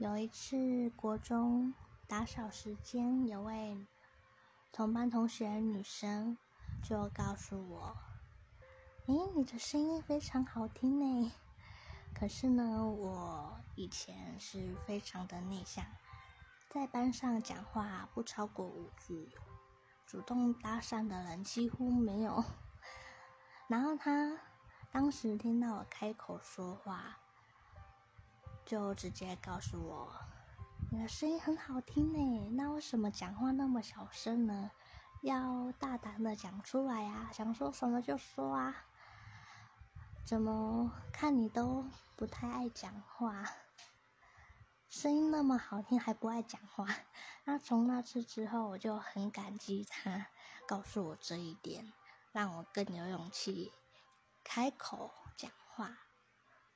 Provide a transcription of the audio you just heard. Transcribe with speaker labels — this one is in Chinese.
Speaker 1: 有一次国中打扫时间，有位同班同学女生就告诉我：“诶，你的声音非常好听呢。”可是呢，我以前是非常的内向，在班上讲话不超过五句，主动搭讪的人几乎没有。然后他当时听到我开口说话，就直接告诉我：“你的声音很好听呢，那为什么讲话那么小声呢？要大胆的讲出来呀，想说什么就说啊。”怎么看你都不太爱讲话，声音那么好听还不爱讲话？那从那次之后，我就很感激他告诉我这一点，让我更有勇气开口讲话。